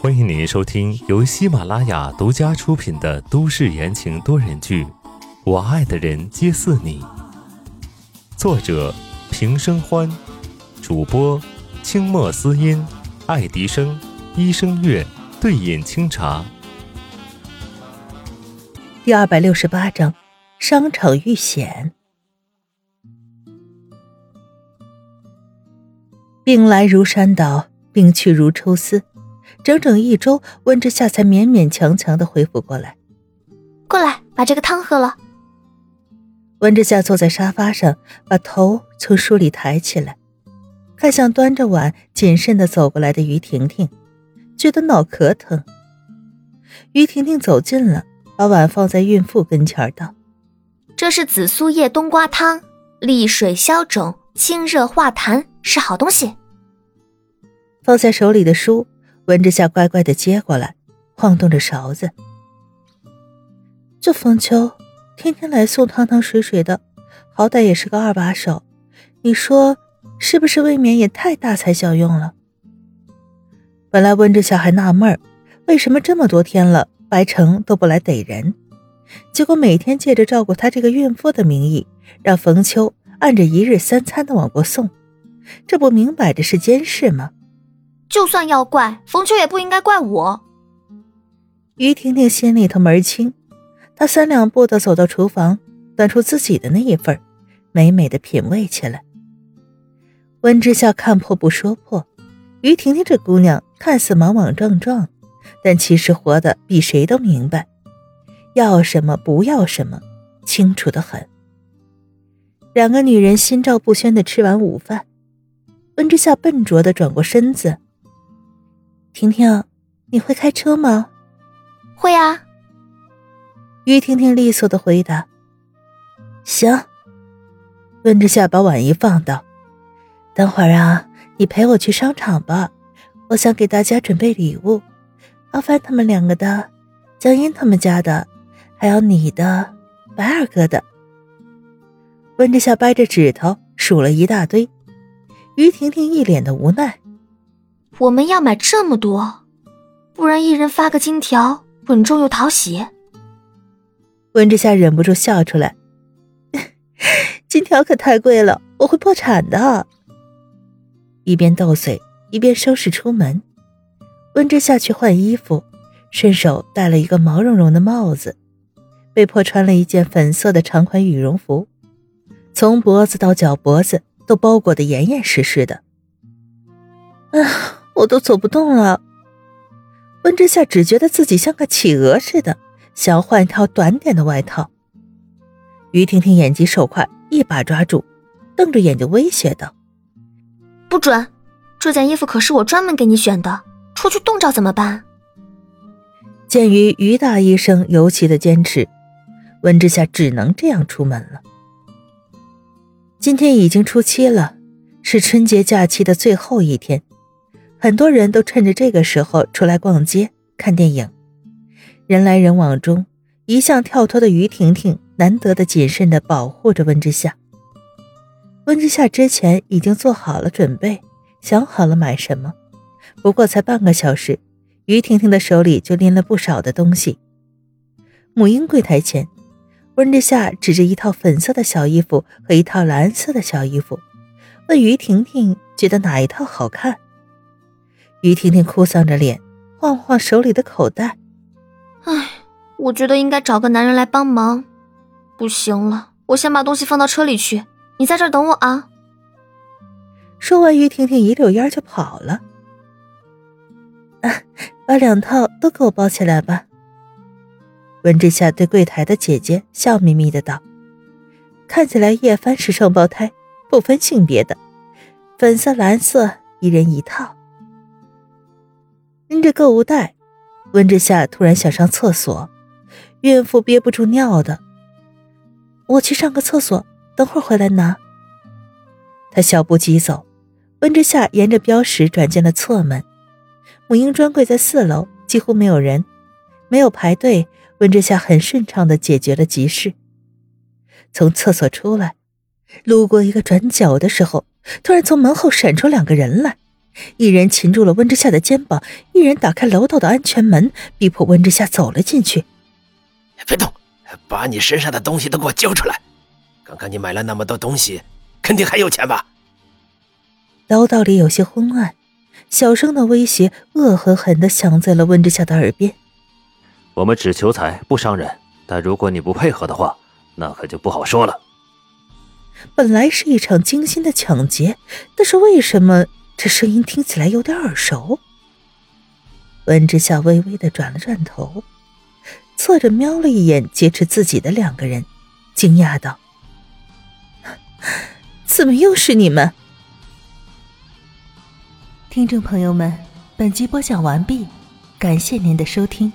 欢迎您收听由喜马拉雅独家出品的都市言情多人剧《我爱的人皆似你》，作者平生欢，主播清墨思音、爱迪生、一生月、对饮清茶。第二百六十八章，商场遇险。病来如山倒，病去如抽丝，整整一周，温之夏才勉勉强强的恢复过来。过来，把这个汤喝了。温之夏坐在沙发上，把头从书里抬起来，看向端着碗谨慎的走过来的于婷婷，觉得脑壳疼。于婷婷走近了，把碗放在孕妇跟前道：“这是紫苏叶冬瓜汤，利水消肿。”清热化痰是好东西。放下手里的书，温之夏乖乖的接过来，晃动着勺子。这冯秋天天来送汤汤水水的，好歹也是个二把手，你说是不是未免也太大材小用了？本来温之夏还纳闷儿，为什么这么多天了，白城都不来逮人，结果每天借着照顾她这个孕妇的名义，让冯秋。按着一日三餐的往过送，这不明摆着是监视吗？就算要怪冯秋，也不应该怪我。于婷婷心里头门清，她三两步的走到厨房，端出自己的那一份，美美的品味起来。温之夏看破不说破，于婷婷这姑娘看似莽莽撞撞，但其实活得比谁都明白，要什么不要什么，清楚的很。两个女人心照不宣的吃完午饭，温之夏笨拙的转过身子。婷婷，你会开车吗？会啊。于婷婷利索的回答。行。温之夏把碗一放道：“等会儿啊，你陪我去商场吧，我想给大家准备礼物，阿帆他们两个的，江音他们家的，还有你的，白二哥的。”温之夏掰着指头数了一大堆，于婷婷一脸的无奈。我们要买这么多，不然一人发个金条，稳重又讨喜。温之夏忍不住笑出来，金条可太贵了，我会破产的。一边斗嘴一边收拾出门，温之夏去换衣服，顺手戴了一个毛茸茸的帽子，被迫穿了一件粉色的长款羽绒服。从脖子到脚脖子都包裹得严严实实的，啊，我都走不动了。温之夏只觉得自己像个企鹅似的，想要换一套短点的外套。于婷婷眼疾手快，一把抓住，瞪着眼睛威胁道：“不准！这件衣服可是我专门给你选的，出去冻着怎么办？”鉴于于大医生尤其的坚持，温之夏只能这样出门了。今天已经初七了，是春节假期的最后一天，很多人都趁着这个时候出来逛街、看电影，人来人往中，一向跳脱的于婷婷难得的谨慎的保护着温之夏。温之夏之前已经做好了准备，想好了买什么，不过才半个小时，于婷婷的手里就拎了不少的东西。母婴柜台前。温之夏指着一套粉色的小衣服和一套蓝色的小衣服，问于婷婷觉得哪一套好看。于婷婷哭丧着脸，晃晃手里的口袋：“唉，我觉得应该找个男人来帮忙。不行了，我先把东西放到车里去，你在这儿等我啊。”说完，于婷婷一溜烟就跑了。啊，把两套都给我包起来吧。温之夏对柜台的姐姐笑眯眯的道：“看起来叶帆是双胞胎，不分性别的，粉色、蓝色，一人一套。”拎着购物袋，温之夏突然想上厕所，孕妇憋不住尿的。我去上个厕所，等会儿回来拿。他小步疾走，温之夏沿着标识转进了侧门。母婴专柜在四楼，几乎没有人，没有排队。温之夏很顺畅的解决了急事。从厕所出来，路过一个转角的时候，突然从门后闪出两个人来，一人擒住了温之夏的肩膀，一人打开楼道的安全门，逼迫温之夏走了进去。别动，把你身上的东西都给我交出来！刚刚你买了那么多东西，肯定还有钱吧？楼道里有些昏暗，小声的威胁恶狠狠地响在了温之夏的耳边。我们只求财不伤人，但如果你不配合的话，那可就不好说了。本来是一场精心的抢劫，但是为什么这声音听起来有点耳熟？温之夏微微的转了转头，侧着瞄了一眼劫持自己的两个人，惊讶道：“ 怎么又是你们？”听众朋友们，本集播讲完毕，感谢您的收听。